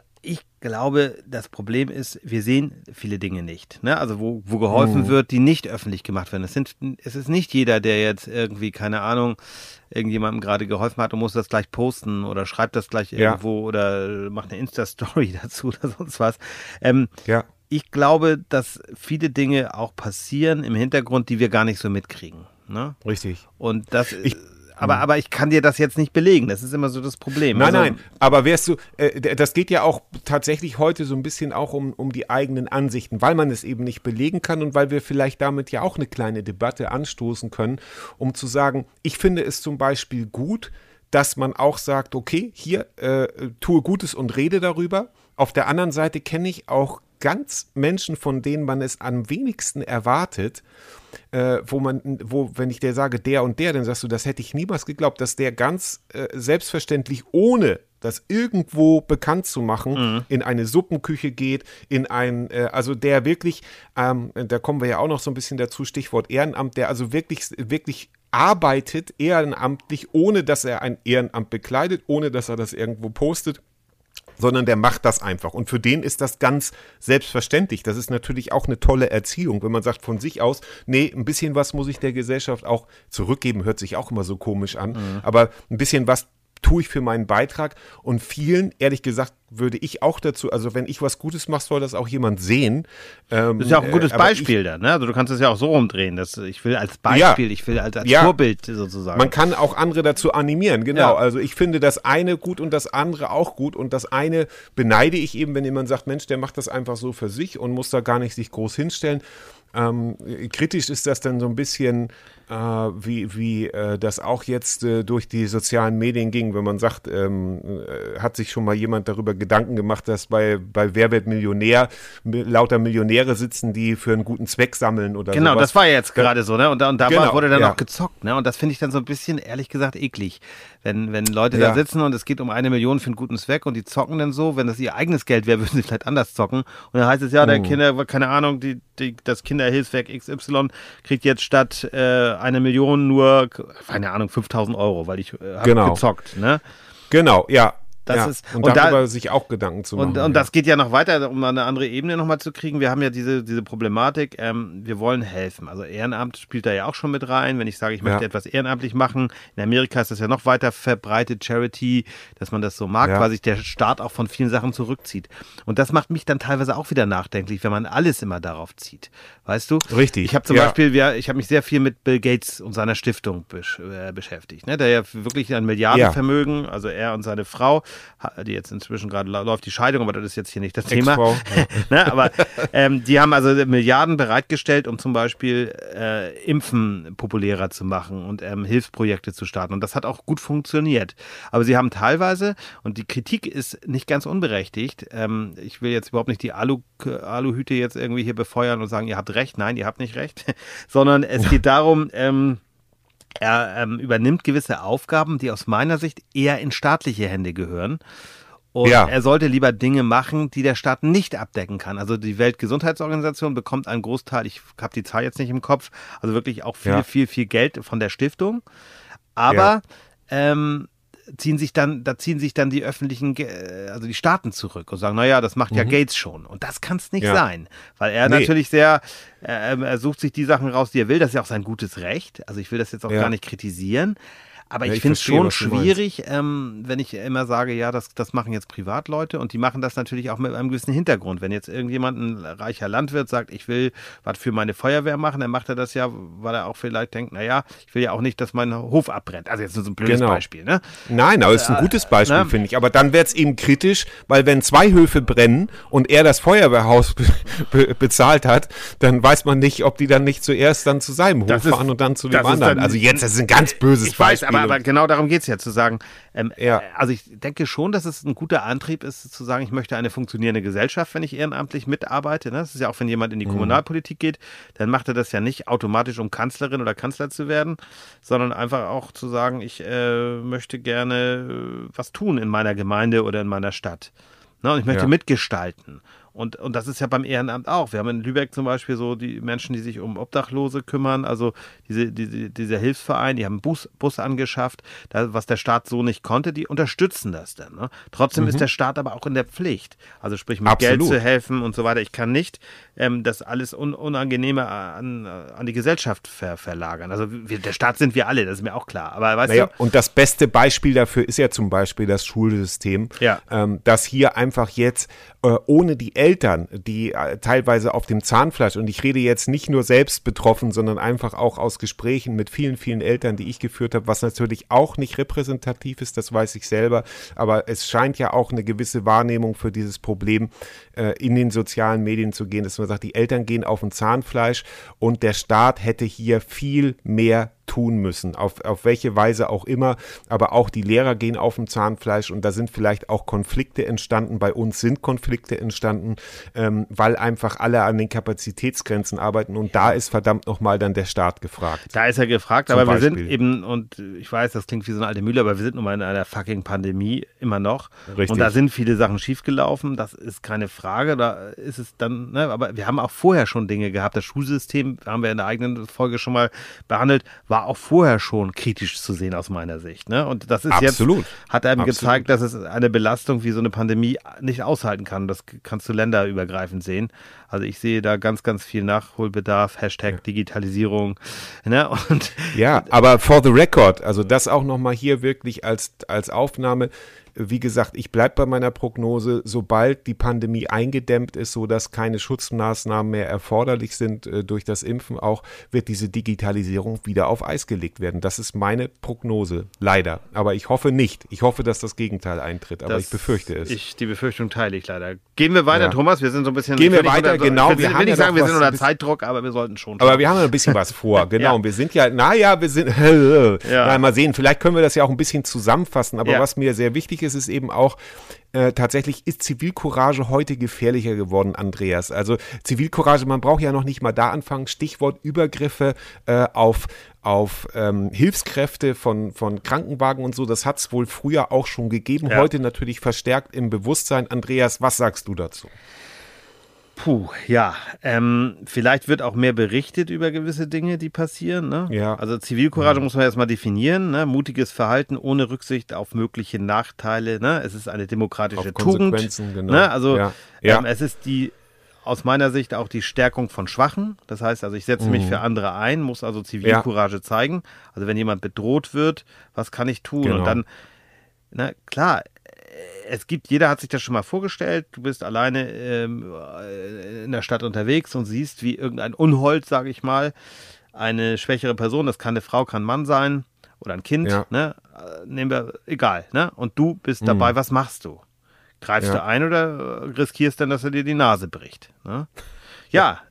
glaube, das Problem ist, wir sehen viele Dinge nicht. Ne? Also wo, wo geholfen mhm. wird, die nicht öffentlich gemacht werden. Es, sind, es ist nicht jeder, der jetzt irgendwie, keine Ahnung, irgendjemandem gerade geholfen hat und muss das gleich posten oder schreibt das gleich irgendwo ja. oder macht eine Insta-Story dazu oder sonst was. Ähm, ja. Ich glaube, dass viele Dinge auch passieren im Hintergrund, die wir gar nicht so mitkriegen. Ne? Richtig. Und das ich, aber, mhm. aber ich kann dir das jetzt nicht belegen. Das ist immer so das Problem. Nein, also, nein. Aber wärst du, äh, das geht ja auch tatsächlich heute so ein bisschen auch um, um die eigenen Ansichten, weil man es eben nicht belegen kann und weil wir vielleicht damit ja auch eine kleine Debatte anstoßen können, um zu sagen, ich finde es zum Beispiel gut, dass man auch sagt, okay, hier äh, tue Gutes und rede darüber. Auf der anderen Seite kenne ich auch ganz Menschen, von denen man es am wenigsten erwartet äh, wo man, wo, wenn ich dir sage, der und der, dann sagst du, das hätte ich niemals geglaubt, dass der ganz äh, selbstverständlich ohne das irgendwo bekannt zu machen, mhm. in eine Suppenküche geht, in ein, äh, also der wirklich, ähm, da kommen wir ja auch noch so ein bisschen dazu, Stichwort Ehrenamt, der also wirklich, wirklich arbeitet ehrenamtlich, ohne dass er ein Ehrenamt bekleidet, ohne dass er das irgendwo postet sondern der macht das einfach. Und für den ist das ganz selbstverständlich. Das ist natürlich auch eine tolle Erziehung, wenn man sagt von sich aus, nee, ein bisschen was muss ich der Gesellschaft auch zurückgeben, hört sich auch immer so komisch an, mhm. aber ein bisschen was tue ich für meinen Beitrag. Und vielen, ehrlich gesagt, würde ich auch dazu, also wenn ich was Gutes mache, soll das auch jemand sehen. Ähm, das ist ja auch ein gutes äh, Beispiel ich, da, ne? Also du kannst es ja auch so rumdrehen. Dass ich will als Beispiel, ja, ich will als, als ja, Vorbild sozusagen. Man kann auch andere dazu animieren, genau. Ja. Also ich finde das eine gut und das andere auch gut. Und das eine beneide ich eben, wenn jemand sagt, Mensch, der macht das einfach so für sich und muss da gar nicht sich groß hinstellen. Ähm, kritisch ist das dann so ein bisschen, äh, wie, wie äh, das auch jetzt äh, durch die sozialen Medien ging, wenn man sagt, ähm, äh, hat sich schon mal jemand darüber Gedanken gemacht, dass bei, bei Wer wird Millionär lauter Millionäre sitzen, die für einen guten Zweck sammeln oder Genau, sowas. das war jetzt gerade so, ne? Und da, und da genau, wurde dann ja. auch gezockt, ne? Und das finde ich dann so ein bisschen, ehrlich gesagt, eklig. Wenn, wenn Leute ja. da sitzen und es geht um eine Million für einen guten Zweck und die zocken dann so, wenn das ihr eigenes Geld wäre, würden sie vielleicht anders zocken. Und dann heißt es ja, der mhm. Kinder, keine Ahnung, die, die, das Kinderhilfswerk XY kriegt jetzt statt äh, eine Million nur, keine Ahnung, 5000 Euro, weil ich äh, habe genau. gezockt. Ne? Genau, ja. Das ja, ist, und, und darüber da, sich auch Gedanken zu machen. Und, und ja. das geht ja noch weiter, um eine andere Ebene nochmal zu kriegen. Wir haben ja diese, diese Problematik, ähm, wir wollen helfen. Also Ehrenamt spielt da ja auch schon mit rein. Wenn ich sage, ich möchte ja. etwas ehrenamtlich machen, in Amerika ist das ja noch weiter verbreitet, Charity, dass man das so mag, weil sich der Staat auch von vielen Sachen zurückzieht. Und das macht mich dann teilweise auch wieder nachdenklich, wenn man alles immer darauf zieht. Weißt du? Richtig. Ich habe zum Beispiel, ich habe mich sehr viel mit Bill Gates und seiner Stiftung besch äh, beschäftigt. Ne? Der ja wirklich ein Milliardenvermögen, also er und seine Frau, die jetzt inzwischen gerade läuft die Scheidung, aber das ist jetzt hier nicht das Thema. ne, aber ähm, die haben also Milliarden bereitgestellt, um zum Beispiel äh, Impfen populärer zu machen und ähm, Hilfsprojekte zu starten. Und das hat auch gut funktioniert. Aber sie haben teilweise, und die Kritik ist nicht ganz unberechtigt, ähm, ich will jetzt überhaupt nicht die Alu, Aluhüte jetzt irgendwie hier befeuern und sagen, ihr habt recht. Nein, ihr habt nicht recht. Sondern es geht darum, ähm, er ähm, übernimmt gewisse Aufgaben, die aus meiner Sicht eher in staatliche Hände gehören. Und ja. er sollte lieber Dinge machen, die der Staat nicht abdecken kann. Also die Weltgesundheitsorganisation bekommt einen Großteil, ich habe die Zahl jetzt nicht im Kopf, also wirklich auch viel, ja. viel, viel Geld von der Stiftung. Aber ja. ähm, ziehen sich dann, da ziehen sich dann die öffentlichen, also die Staaten zurück und sagen, naja, das macht ja mhm. Gates schon. Und das kann es nicht ja. sein, weil er nee. natürlich sehr, äh, er sucht sich die Sachen raus, die er will. Das ist ja auch sein gutes Recht. Also ich will das jetzt auch ja. gar nicht kritisieren. Aber Ja, ich ich finde es schon schwierig, ähm, wenn ich immer sage, ja, das, das machen jetzt Privatleute und die machen das natürlich auch mit einem gewissen Hintergrund. Wenn jetzt irgendjemand, ein reicher Landwirt, sagt, ich will was für meine Feuerwehr machen, dann macht er das ja, weil er auch vielleicht denkt, naja, ich will ja auch nicht, dass mein Hof abbrennt. Also jetzt nur so ein blödes Genau. Beispiel, ne? Nein, aber es ist ein gutes Beispiel, ne? finde ich. Aber dann wird es eben kritisch, weil wenn zwei Höfe brennen und er das Feuerwehrhaus be be bezahlt hat, dann weiß man nicht, ob die dann nicht zuerst dann zu seinem Hof Das ist- fahren und dann zu dem anderen. dann- also jetzt, das ist ein ganz böses Ich weiß, Beispiel. Aber, aber genau darum geht es ja, zu sagen, ähm, Ja. äh, also ich denke schon, dass es ein guter Antrieb ist, zu sagen, ich möchte eine funktionierende Gesellschaft, wenn ich ehrenamtlich mitarbeite. Ne? Das ist ja auch, wenn jemand in die Kommunalpolitik geht, dann macht er das ja nicht automatisch, um Kanzlerin oder Kanzler zu werden, sondern einfach auch zu sagen, ich äh, möchte gerne äh, was tun in meiner Gemeinde oder in meiner Stadt. Ne? Und ich möchte Ja. mitgestalten. Und, und das ist ja beim Ehrenamt auch. Wir haben in Lübeck zum Beispiel so die Menschen, die sich um Obdachlose kümmern, also diese, diese, dieser Hilfsverein, die haben einen Bus, Bus angeschafft, da, was der Staat so nicht konnte, die unterstützen das dann. Ne? Trotzdem ist der Staat aber auch in der Pflicht. Also sprich mit Geld Absolut. zu helfen und so weiter. Ich kann nicht ähm, das alles un Unangenehme an, an die Gesellschaft ver verlagern. Also wir, der Staat sind wir alle, das ist mir auch klar. Aber weißt Naja, du, und das beste Beispiel dafür ist ja zum Beispiel das Schulsystem, Ja. ähm, dass hier einfach jetzt äh, ohne die Eltern, die äh, teilweise auf dem Zahnfleisch, und ich rede jetzt nicht nur selbst betroffen, sondern einfach auch aus Gesprächen mit vielen, vielen Eltern, die ich geführt habe, was natürlich auch nicht repräsentativ ist, das weiß ich selber, aber es scheint ja auch eine gewisse Wahrnehmung für dieses Problem äh, in den sozialen Medien zu gehen, dass man sagt, die Eltern gehen auf ein Zahnfleisch und der Staat hätte hier viel mehr tun müssen, auf, auf welche Weise auch immer, aber auch die Lehrer gehen auf dem Zahnfleisch und da sind vielleicht auch Konflikte entstanden, bei uns sind Konflikte entstanden, ähm, weil einfach alle an den Kapazitätsgrenzen arbeiten und da ist verdammt nochmal dann der Staat gefragt. Da ist er gefragt, aber wir sind eben, und ich weiß, das klingt wie so eine alte Mühle, aber wir sind nun mal in einer fucking Pandemie immer noch. Richtig. Und da sind viele Sachen schiefgelaufen, das ist keine Frage. Da ist es dann, ne, aber wir haben auch vorher schon Dinge gehabt. Das Schulsystem, haben wir in der eigenen Folge schon mal behandelt, war auch vorher schon kritisch zu sehen aus meiner Sicht. Ne? Und das ist Absolut. jetzt, hat einem Absolut. gezeigt, dass es eine Belastung wie so eine Pandemie nicht aushalten kann. Das kannst du länderübergreifend sehen. Also ich sehe da ganz, ganz viel Nachholbedarf, Hashtag Digitalisierung. Ne? Und Ja, aber for the record, also das auch nochmal hier wirklich als, als Aufnahme. Wie gesagt, ich bleibe bei meiner Prognose, sobald die Pandemie eingedämmt ist, sodass keine Schutzmaßnahmen mehr erforderlich sind äh, durch das Impfen auch, wird diese Digitalisierung wieder auf Eis gelegt werden. Das ist meine Prognose, leider. Aber ich hoffe nicht. Ich hoffe, dass das Gegenteil eintritt, aber Das- ich befürchte es. Ich, die Befürchtung teile ich leider. Gehen wir weiter, Ja. Thomas. Wir sind so ein bisschen. Gehen wir will nicht weiter, unter, genau. Ich will, Wir will haben nicht ja sagen, noch wir sind unter Zeitdruck, aber wir sollten schon. Aber wir haben ja ein bisschen was vor, genau. Ja. Und wir sind ja, naja, wir sind, Ja. na, mal sehen, vielleicht können wir das ja auch ein bisschen zusammenfassen. Aber was mir sehr wichtig ist, ist eben auch, äh, tatsächlich ist Zivilcourage heute gefährlicher geworden, Andreas. Also Zivilcourage, man braucht ja noch nicht mal da anfangen. Stichwort Übergriffe äh, auf auf ähm, Hilfskräfte von, von Krankenwagen und so, das hat es wohl früher auch schon gegeben, Ja. heute natürlich verstärkt im Bewusstsein. Andreas, was sagst du dazu? Puh, ja. Ähm, vielleicht wird auch mehr berichtet über gewisse Dinge, die passieren. Ne? Ja. Also Zivilcourage muss man erstmal definieren. Ne? Mutiges Verhalten ohne Rücksicht auf mögliche Nachteile. Ne? Es ist eine demokratische Auf Tugend. Konsequenzen, genau. Ne? Also Ja. Ja. Ähm, es ist die aus meiner Sicht auch die Stärkung von Schwachen. Das heißt also, ich setze mich Mhm. für andere ein, muss also Zivilcourage zeigen. Also wenn jemand bedroht wird, was kann ich tun? Genau. Und dann, na klar, es gibt, jeder hat sich das schon mal vorgestellt, du bist alleine ähm, äh, in der Stadt unterwegs und siehst, wie irgendein Unhold, sage ich mal, eine schwächere Person, das kann eine Frau, kann ein Mann sein oder ein Kind, Ja. ne? Äh, nehmen wir, egal, ne? Und du bist dabei, was machst du? Greifst Ja. du ein oder riskierst dann, dass er dir die Nase bricht? Ne? Ja.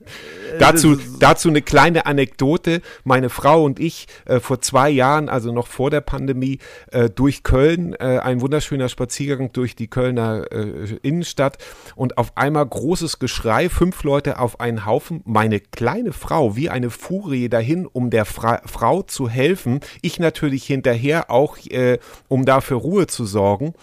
äh, Dazu, dazu eine kleine Anekdote. Meine Frau und ich äh, vor zwei Jahren, also noch vor der Pandemie, äh, durch Köln, äh, ein wunderschöner Spaziergang durch die Kölner äh, Innenstadt und auf einmal großes Geschrei, fünf Leute auf einen Haufen, meine kleine Frau wie eine Furie dahin, um der Fra Frau zu helfen. Ich natürlich hinterher auch, äh, um da für Ruhe zu sorgen.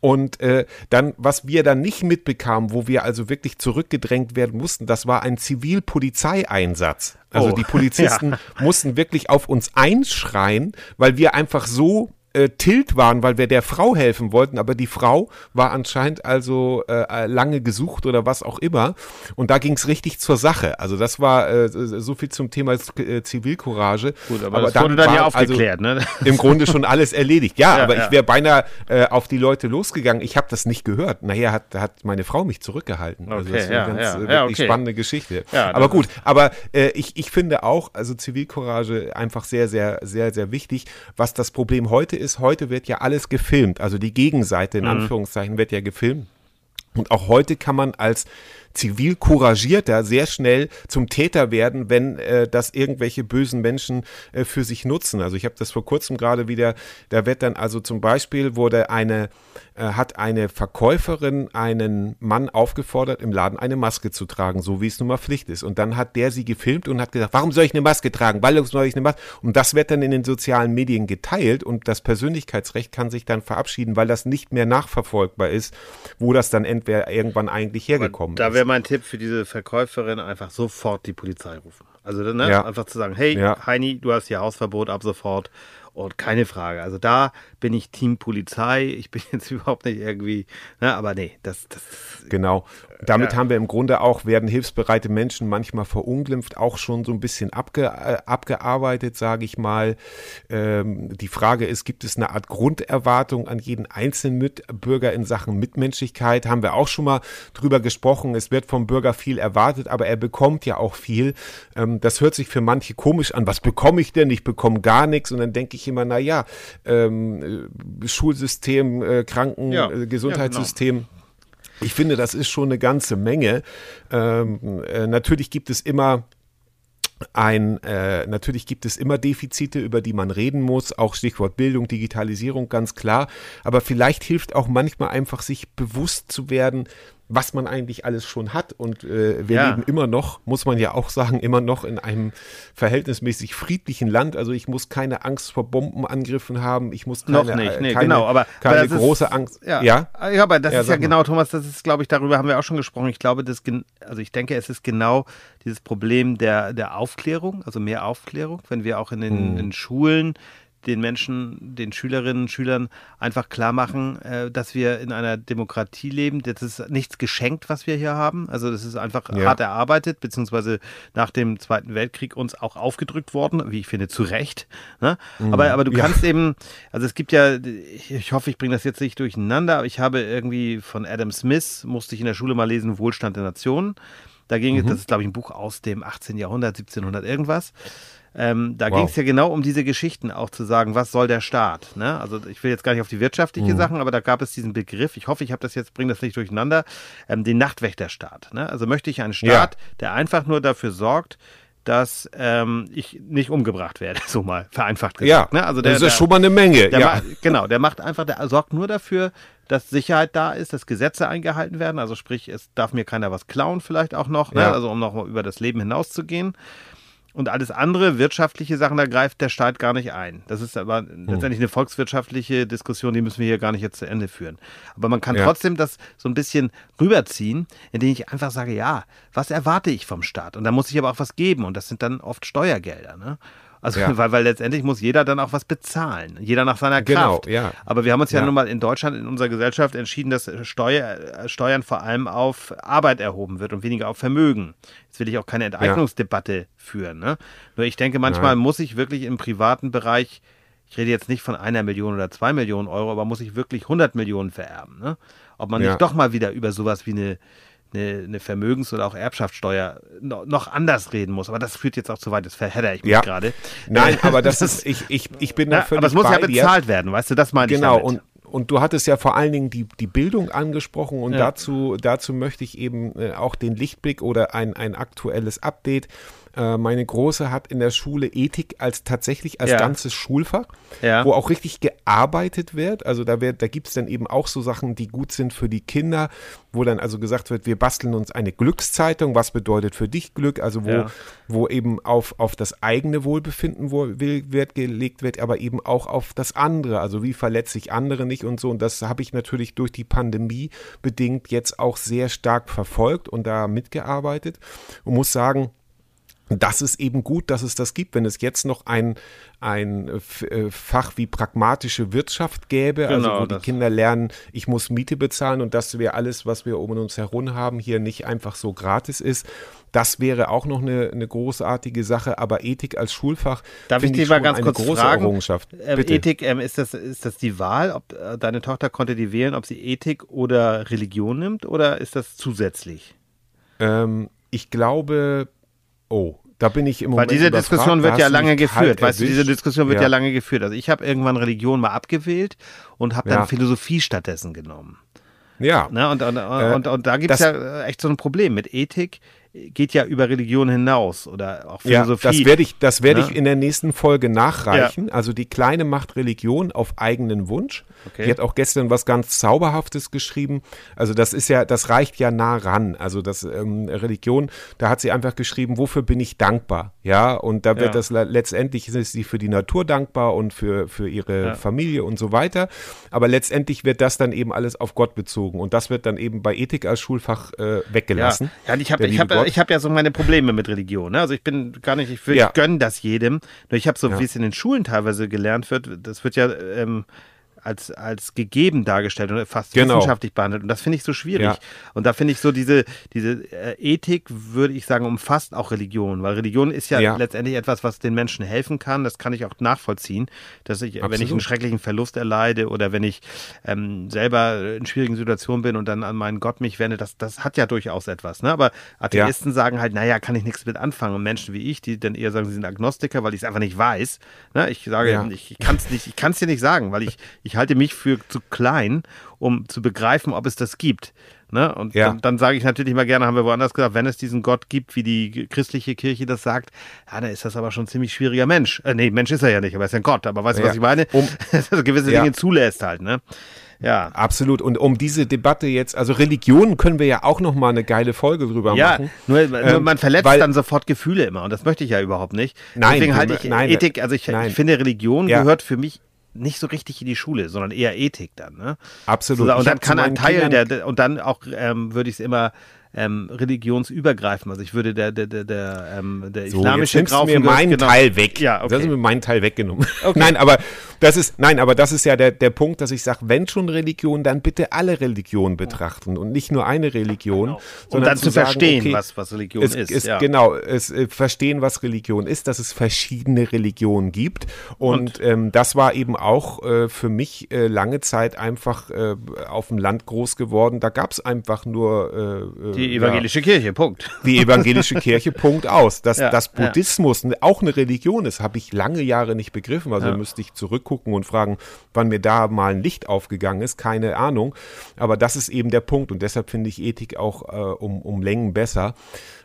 Und äh, dann, was wir dann nicht mitbekamen, wo wir also wirklich zurückgedrängt werden mussten, das war ein Zivilpolizeieinsatz. Also Oh, die Polizisten mussten wirklich auf uns einschreien, weil wir einfach so äh, tilt waren, weil wir der Frau helfen wollten, aber die Frau war anscheinend also äh, lange gesucht oder was auch immer. Und da ging es richtig zur Sache. Also das war äh, so viel zum Thema äh, Zivilcourage. Gut, aber, aber das wurde dann war, ja also aufgeklärt, also, ne? Im Grunde schon alles erledigt. Ja, ja aber ja. ich wäre beinahe äh, auf die Leute losgegangen. Ich habe das nicht gehört. Nachher hat, hat meine Frau mich zurückgehalten. Also das ist ja, eine ganz äh, ja, okay. spannende Geschichte. aber gut, aber äh, ich, ich finde auch, also Zivilcourage einfach sehr, sehr, sehr, sehr wichtig. Was das Problem heute ist, heute wird ja alles gefilmt. Also die Gegenseite in mhm. Anführungszeichen wird ja gefilmt. Und auch heute kann man als zivil couragierter sehr schnell zum Täter werden, wenn äh, das irgendwelche bösen Menschen äh, für sich nutzen. Also ich habe das vor kurzem gerade wieder, da wird dann also zum Beispiel wurde eine, äh, hat eine Verkäuferin einen Mann aufgefordert, im Laden eine Maske zu tragen, so wie es nun mal Pflicht ist. Und dann hat der sie gefilmt und hat gesagt, warum soll ich eine Maske tragen? Weil soll ich eine Maske? Und das wird dann in den sozialen Medien geteilt und das Persönlichkeitsrecht kann sich dann verabschieden, weil das nicht mehr nachverfolgbar ist, wo das dann entweder irgendwann eigentlich hergekommen ist wäre mein Tipp für diese Verkäuferin einfach sofort die Polizei rufen. Also ne, ja. einfach zu sagen, hey ja. Heini, du hast hier Hausverbot ab sofort. Und keine Frage. Also da bin ich Team Polizei. Ich bin jetzt überhaupt nicht irgendwie, ne, aber nee, das, das. Genau. Damit ja. haben wir im Grunde auch, werden hilfsbereite Menschen manchmal verunglimpft, auch schon so ein bisschen abge, äh, abgearbeitet, sage ich mal. Ähm, die Frage ist, gibt es eine Art Grunderwartung an jeden einzelnen Mitbürger in Sachen Mitmenschlichkeit? Haben wir auch schon mal drüber gesprochen. Es wird vom Bürger viel erwartet, aber er bekommt ja auch viel. Ähm, das hört sich für manche komisch an. Was bekomme ich denn? Ich bekomme gar nichts. Und dann denke ich immer, na ja, ähm, Schulsystem, äh, Kranken, ja. äh, Gesundheitssystem. Ja, genau ich finde, das ist schon eine ganze Menge. Ähm, äh, natürlich gibt es immer ein, äh, natürlich gibt es immer Defizite, über die man reden muss, auch Stichwort Bildung, Digitalisierung, ganz klar. Aber vielleicht hilft auch manchmal einfach, sich bewusst zu werden, was man eigentlich alles schon hat. Und äh, wir ja. leben immer noch, muss man ja auch sagen, immer noch in einem verhältnismäßig friedlichen Land. Also ich muss keine Angst vor Bombenangriffen haben. Ich muss keine, noch nicht, nee, keine, genau, aber keine aber große ist, Angst. Ja, ja? ja aber das ja, ist ja genau, Thomas, das ist, glaube ich, darüber haben wir auch schon gesprochen. Ich glaube, das, also ich denke, es ist genau dieses Problem der, der Aufklärung, also mehr Aufklärung, wenn wir auch in den hm. in Schulen den Menschen, den Schülerinnen und Schülern einfach klar machen, äh, dass wir in einer Demokratie leben. Das ist nichts geschenkt, was wir hier haben. Also das ist einfach ja. hart erarbeitet, beziehungsweise nach dem Zweiten Weltkrieg uns auch aufgedrückt worden, wie ich finde, zu Recht. Ne? Mhm. Aber, aber du ja. kannst eben, also es gibt ja, ich hoffe, ich bringe das jetzt nicht durcheinander, aber ich habe irgendwie von Adam Smith, musste ich in der Schule mal lesen, Wohlstand der Nationen. Da ging es, mhm. das ist glaube ich ein Buch aus dem 18. Jahrhundert, 1700 irgendwas. Ähm, da wow. ging es ja genau um diese Geschichten, auch zu sagen, was soll der Staat? Ne? Also ich will jetzt gar nicht auf die wirtschaftlichen mhm. Sachen, aber da gab es diesen Begriff, ich hoffe, ich habe das jetzt, bringe das nicht durcheinander, ähm, den Nachtwächterstaat. Ne? Also möchte ich einen Staat, ja. der einfach nur dafür sorgt, dass ähm, ich nicht umgebracht werde, so mal vereinfacht gesagt. Ja, ne? also der, das ist der, schon mal eine Menge. ja. Macht, genau, der macht einfach, der sorgt nur dafür, dass Sicherheit da ist, dass Gesetze eingehalten werden. Also sprich, es darf mir keiner was klauen vielleicht auch noch, ne? also um noch über das Leben hinauszugehen. Und alles andere, wirtschaftliche Sachen, da greift der Staat gar nicht ein. Das ist aber hm. letztendlich eine volkswirtschaftliche Diskussion, die müssen wir hier gar nicht jetzt zu Ende führen. Aber man kann ja. trotzdem das so ein bisschen rüberziehen, indem ich einfach sage, ja, was erwarte ich vom Staat? Und da muss ich aber auch was geben. Und das sind dann oft Steuergelder. Ne? Also, ja. weil, weil letztendlich muss jeder dann auch was bezahlen. Jeder nach seiner genau, Kraft. Ja. Aber wir haben uns ja, ja nun mal in Deutschland, in unserer Gesellschaft entschieden, dass Steuer, Steuern vor allem auf Arbeit erhoben wird und weniger auf Vermögen. Jetzt will ich auch keine Enteignungsdebatte ja. führen. Ne? Nur ich denke, manchmal muss ich wirklich im privaten Bereich, ich rede jetzt nicht von einer Million oder zwei Millionen Euro, aber muss ich wirklich 100 Millionen vererben. Ne? Ob man nicht doch mal wieder über sowas wie eine eine, eine Vermögens- oder auch Erbschaftssteuer noch anders reden muss. Aber das führt jetzt auch zu weit, das verhedder ich mich ja. gerade. Nein, aber das, ist, ich, ich, ich bin da völlig Aber es muss ja bezahlt dir. werden, weißt du, das meine genau, ich Genau, und und du hattest ja vor allen Dingen die, die Bildung angesprochen und ja. dazu, dazu möchte ich eben äh, auch den Lichtblick oder ein, ein aktuelles Update äh, meine Große hat in der Schule Ethik als tatsächlich als ja. ganzes Schulfach, ja. wo auch richtig gearbeitet wird. Also da, wird, da gibt es dann eben auch so Sachen, die gut sind für die Kinder, wo dann also gesagt wird, wir basteln uns eine Glückszeitung, was bedeutet für dich Glück, also wo, ja. wo eben auf, auf das eigene Wohlbefinden wo Wert gelegt wird, aber eben auch auf das andere, also wie verletze ich andere nicht und so. Und das habe ich natürlich durch die Pandemie bedingt jetzt auch sehr stark verfolgt und da mitgearbeitet und muss sagen, das ist eben gut, dass es das gibt. Wenn es jetzt noch ein, ein äh, Fach wie pragmatische Wirtschaft gäbe, also Genau, wo die Kinder lernen, ich muss Miete bezahlen und das wäre alles, was wir um uns herum haben, hier nicht einfach so gratis ist. Das wäre auch noch eine, eine großartige Sache, aber Ethik als Schulfach Darf ich dich mal ganz kurz fragen? Errungenschaft. Ähm. Ethik, ähm, ist, das, ist das die Wahl? Ob äh, deine Tochter konnte die wählen, ob sie Ethik oder Religion nimmt oder ist das zusätzlich? Ähm, ich glaube, oh, da bin ich im Weil Moment diese überfragt. Diskussion wird ja lange geführt. Weißt du, diese. Diskussion wird ja, Ja. lange geführt. Also ich habe irgendwann Religion mal abgewählt und habe dann Ja. Philosophie stattdessen genommen. Ja, Ne? Und, und, Äh, und, und da gibt es ja äh, echt so ein Problem. Mit Ethik geht ja über Religion hinaus oder auch Ja, Philosophie. das werde ich, das werde Ne? ich in der nächsten Folge nachreichen. Also die Kleine macht Religion auf eigenen Wunsch. Okay. Die hat auch gestern was ganz Zauberhaftes geschrieben. Also das ist ja, das reicht ja nah ran. Also das ähm, Religion, da hat sie einfach geschrieben, wofür bin ich dankbar? Ja, und da wird Ja. das le- letztendlich ist sie für die Natur dankbar und für, für ihre Ja. Familie und so weiter. Aber letztendlich wird das dann eben alles auf Gott bezogen. Und das wird dann eben bei Ethik als Schulfach äh, weggelassen. Ja, ja ich habe ich hab, Gott. ich hab ja so meine Probleme mit Religion. Ne? Also ich bin gar nicht, ich, will, Ja. ich gönne das jedem. Nur ich habe so, Ja. wie es in den Schulen teilweise gelernt wird, das wird ja ähm, als, als gegeben dargestellt und fast Genau. wissenschaftlich behandelt. Und das finde ich so schwierig. Ja. Und da finde ich so diese, diese äh, Ethik, würde ich sagen, umfasst auch Religion. Weil Religion ist ja, Ja. letztendlich etwas, was den Menschen helfen kann. Das kann ich auch nachvollziehen. Dass ich, wenn ich Absolut. einen schrecklichen Verlust erleide oder wenn ich ähm, selber in schwierigen Situationen bin und dann an meinen Gott mich wende, das, das hat ja durchaus etwas. Ne? Aber Atheisten sagen halt, naja, kann ich nichts mit anfangen. Und Menschen wie ich, die dann eher sagen, sie sind Agnostiker, weil ich es einfach nicht weiß. Ne? Ich sage, Ja. ich kann es nicht, ich kann es dir nicht sagen, weil ich, ich halte mich für zu klein, um zu begreifen, ob es das gibt. Ne? Und Ja. dann, dann sage ich natürlich immer gerne, haben wir woanders gesagt, wenn es diesen Gott gibt, wie die christliche Kirche das sagt, ja, dann ist das aber schon ein ziemlich schwieriger Mensch. Äh, nee, Mensch ist er ja nicht, aber er ist ein Gott. Aber weißt du, Ja. was ich meine? Um- Dass er gewisse Ja. Dinge zulässt halt, ne? Ja. Absolut. Und um diese Debatte jetzt, also Religionen können wir ja auch noch mal eine geile Folge drüber Ja, machen. nur, nur Ähm, man verletzt weil- dann sofort Gefühle immer und das möchte ich ja überhaupt nicht. Nein, Deswegen halte ich nein, Ethik, also ich, nein. ich finde Religion Ja. gehört für mich nicht so richtig in die Schule, sondern eher Ethik dann. Ne? Absolut. So, und dann kann ein Teil der und dann auch ähm, würde ich es immer ähm, religionsübergreifend. Also ich würde der der der der, ähm, der So, islamische jetzt nimmst mir meinen genau. Teil weg. Ja, okay. Das ist mir meinen Teil weggenommen. Okay. Nein, aber das ist, nein, aber das ist ja der, der Punkt, dass ich sage, wenn schon Religion, dann bitte alle Religionen betrachten und nicht nur eine Religion. Um sondern dann zu sagen, verstehen, okay, was, was Religion es, ist. Ja. Genau, es äh, verstehen, was Religion ist, dass es verschiedene Religionen gibt. Und, ähm, das war eben auch äh, für mich äh, lange Zeit einfach äh, auf dem Land groß geworden. Da gab es einfach nur Die ja, evangelische Kirche, Punkt. die evangelische Kirche, Punkt aus. Dass, Ja, dass ja. Buddhismus auch eine Religion ist, habe ich lange Jahre nicht begriffen. Also Ja. müsste ich zurückgucken und fragen, wann mir da mal ein Licht aufgegangen ist. Keine Ahnung. Aber das ist eben der Punkt. Und deshalb finde ich Ethik auch äh, um, um Längen besser.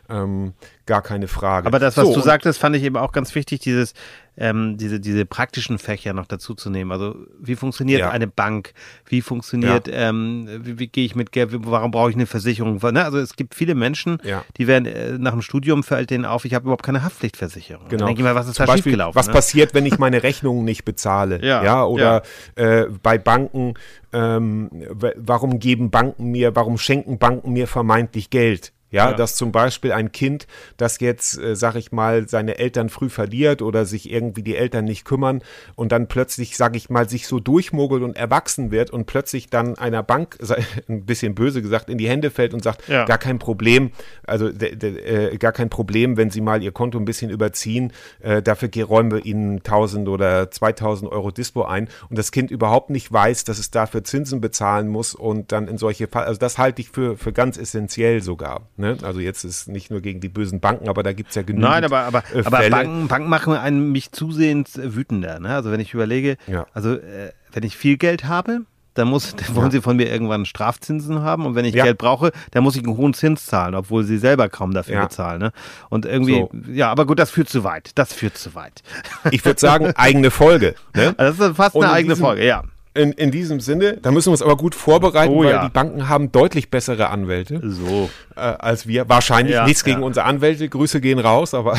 Ähm, gar keine Frage. Aber das, was So, du sagtest, fand ich eben auch ganz wichtig, dieses, ähm, diese, diese praktischen Fächer noch dazu zu nehmen. Also wie funktioniert Ja. eine Bank? Wie funktioniert, ähm, wie, wie gehe ich mit Geld? Warum brauche ich eine Versicherung? Ne? Also es gibt viele Menschen, Ja. die werden äh, nach dem Studium fällt denen auf, ich habe überhaupt keine Haftpflichtversicherung. Genau. Dann denke ich mal, was ist Zum da Beispiel, schiefgelaufen? Was ne? passiert, wenn ich meine Rechnungen nicht bezahle? Ja, oder Äh, bei Banken, ähm, warum geben Banken mir, warum schenken Banken mir vermeintlich Geld? Ja, Ja. dass zum Beispiel ein Kind, das jetzt, äh, sag ich mal, seine Eltern früh verliert oder sich irgendwie die Eltern nicht kümmern und dann plötzlich, sag ich mal, sich so durchmogelt und erwachsen wird und plötzlich dann einer Bank, ein bisschen böse gesagt, in die Hände fällt und sagt, Ja. gar kein Problem, also äh, gar kein Problem, wenn Sie mal Ihr Konto ein bisschen überziehen, äh, dafür räumen wir Ihnen 1000 oder 2000 Euro Dispo ein und das Kind überhaupt nicht weiß, dass es dafür Zinsen bezahlen muss und dann in solche Fall, also das halte ich für, für ganz essentiell sogar. Ne? Also jetzt ist nicht nur gegen die bösen Banken, aber da gibt es ja genügend Nein, aber, aber, äh, aber Fälle. Banken, Banken machen einen mich zusehends äh, wütender. Ne? Also wenn ich überlege, Ja. also äh, wenn ich viel Geld habe, dann, muss, dann wollen sie von mir irgendwann Strafzinsen haben und wenn ich Ja. Geld brauche, dann muss ich einen hohen Zins zahlen, obwohl sie selber kaum dafür Ja. bezahlen. Ne? Und irgendwie, So. ja, aber gut, das führt zu weit. Das führt zu weit. Ich würde sagen, eigene Folge. Ne? Also das ist fast Und eine in eigene Folge, ja. In, in diesem Sinne, da müssen wir uns aber gut vorbereiten, Oh weil ja. die Banken haben deutlich bessere Anwälte. So. äh, als wir. Wahrscheinlich Ja, nichts gegen ja. unsere Anwälte. Grüße gehen raus, aber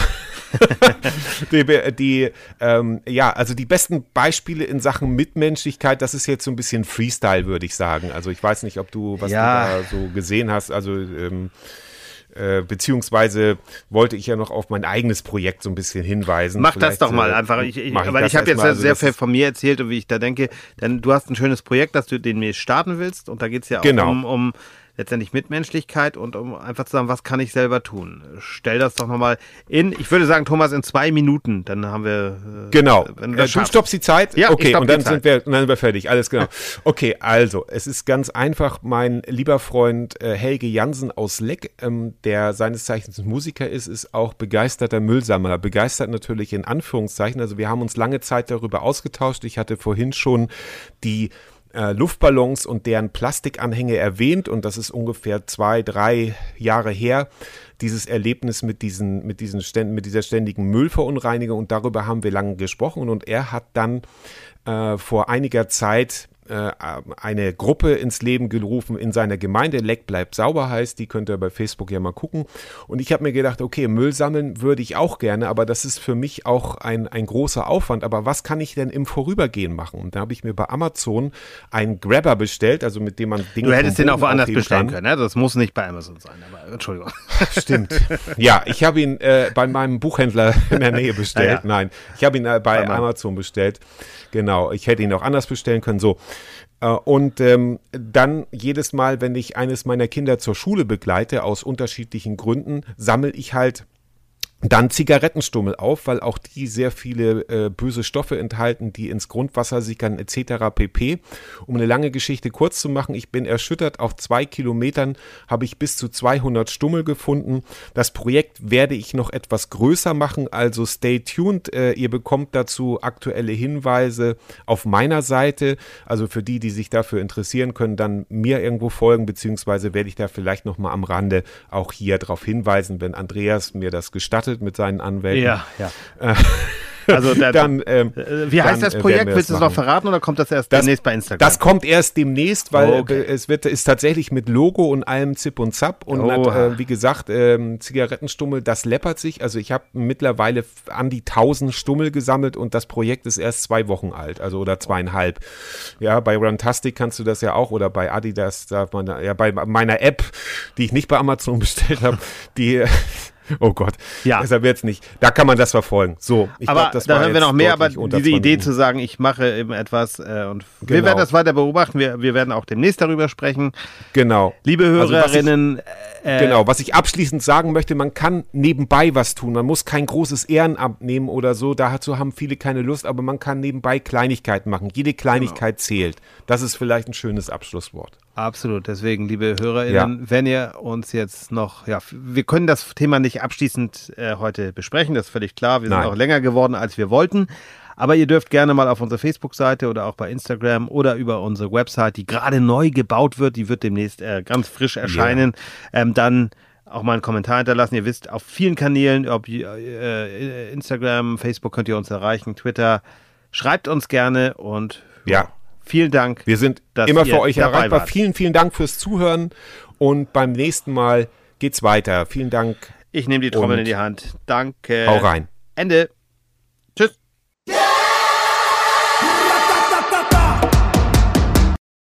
die, die ähm, ja, also die besten Beispiele in Sachen Mitmenschlichkeit, das ist jetzt so ein bisschen Freestyle, würde ich sagen. Also ich weiß nicht, ob du, was du da so gesehen hast. Also ähm, äh, beziehungsweise wollte ich ja noch auf mein eigenes Projekt so ein bisschen hinweisen. Mach Vielleicht, das doch mal äh, einfach. Ich, ich, weil ich habe jetzt also sehr viel von mir erzählt und wie ich da denke. Denn du hast ein schönes Projekt, das du den mir starten willst und da geht es ja auch genau. um, um letztendlich Mitmenschlichkeit und um einfach zu sagen, was kann ich selber tun? Stell das doch nochmal in, ich würde sagen, Thomas, in zwei Minuten, dann haben wir. Äh, genau. Wenn du, äh, du stoppst die Zeit? Ja, okay, und dann sind, wir, dann sind wir fertig. Alles genau. okay, also, es ist ganz einfach. Mein lieber Freund äh, Helge Jansen aus Leck, ähm, der seines Zeichens Musiker ist, ist auch begeisterter Müllsammler. Begeistert natürlich in Anführungszeichen. Also, wir haben uns lange Zeit darüber ausgetauscht. Ich hatte vorhin schon die äh, Luftballons und deren Plastikanhänge erwähnt. Und das ist ungefähr zwei, drei Jahre her, dieses Erlebnis mit diesen, mit diesen Ständen, mit dieser ständigen Müllverunreinigung. Und darüber haben wir lange gesprochen. Und er hat dann äh, vor einiger Zeit äh, eine Gruppe ins Leben gerufen in seiner Gemeinde. Leck bleibt sauber heißt, die könnt ihr bei Facebook ja mal gucken. Und ich habe mir gedacht, okay, Müll sammeln würde ich auch gerne, aber das ist für mich auch ein, ein großer Aufwand. Aber was kann ich denn im Vorübergehen machen? Und da habe ich mir bei Amazon einen Grabber bestellt, also mit dem man Dinge. Du hättest den auch woanders bestellen können, ne? Das muss nicht bei Amazon sein, aber Entschuldigung. Stimmt. Ja, ich habe ihn äh, bei meinem Buchhändler in der Nähe bestellt. Ja. Nein, ich habe ihn äh, bei Amazon bestellt. Genau, ich hätte ihn auch anders bestellen können. So. Äh, und ähm, dann jedes Mal, wenn ich eines meiner Kinder zur Schule begleite, aus unterschiedlichen Gründen, sammle ich halt dann Zigarettenstummel auf, weil auch die sehr viele äh, böse Stoffe enthalten, die ins Grundwasser sickern etc. pp. Um eine lange Geschichte kurz zu machen, ich bin erschüttert. Auf zwei Kilometern habe ich bis zu 200 Stummel gefunden. Das Projekt werde ich noch etwas größer machen, also stay tuned. Äh, ihr bekommt dazu aktuelle Hinweise auf meiner Seite. Also für die, die sich dafür interessieren, können dann mir irgendwo folgen, beziehungsweise werde ich da vielleicht noch mal am Rande auch hier darauf hinweisen, wenn Andreas mir das gestattet verheiratet mit seinen Anwälten. Ja, ja. Äh, also der, dann, ähm, äh, wie heißt dann, das äh, Projekt? Willst du es noch verraten oder kommt das erst das, demnächst bei Instagram? Das kommt erst demnächst, weil oh, okay. es wird ist tatsächlich mit Logo und allem Zip und Zap und oh. hat, äh, wie gesagt ähm, Zigarettenstummel, das läppert sich. Also ich habe mittlerweile an die 1000 Stummel gesammelt und das Projekt ist erst zwei Wochen alt, also oder zweieinhalb. Ja, bei Runtastic kannst du das ja auch oder bei Adidas darf man ja bei meiner App, die ich nicht bei Amazon bestellt habe, die Oh Gott. Ja. Deshalb jetzt nicht. Da kann man das verfolgen. So, ich aber glaub, das da haben wir noch mehr, aber diese Idee zu sagen, ich mache eben etwas äh, und genau. wir werden das weiter beobachten. Wir, wir werden auch demnächst darüber sprechen. Genau. Liebe Hörerinnen. Also äh, genau, was ich abschließend sagen möchte, man kann nebenbei was tun. Man muss kein großes Ehrenamt nehmen oder so. Dazu haben viele keine Lust, aber man kann nebenbei Kleinigkeiten machen. Jede Kleinigkeit genau. zählt. Das ist vielleicht ein schönes Abschlusswort. Absolut. Deswegen, liebe HörerInnen, ja. wenn ihr uns jetzt noch, ja, wir können das Thema nicht abschließend äh, heute besprechen, das ist völlig klar. Wir Nein. sind auch länger geworden, als wir wollten. Aber ihr dürft gerne mal auf unsere Facebook-Seite oder auch bei Instagram oder über unsere Website, die gerade neu gebaut wird, die wird demnächst äh, ganz frisch erscheinen, ja. ähm, dann auch mal einen Kommentar hinterlassen. Ihr wisst, auf vielen Kanälen, ob äh, Instagram, Facebook könnt ihr uns erreichen, Twitter. Schreibt uns gerne und ja. Vielen Dank. Wir sind immer für euch erreichbar. Wart. Vielen, vielen Dank fürs Zuhören und beim nächsten Mal geht's weiter. Vielen Dank. Ich nehme die Trommel in die Hand. Danke. Hau rein. Ende.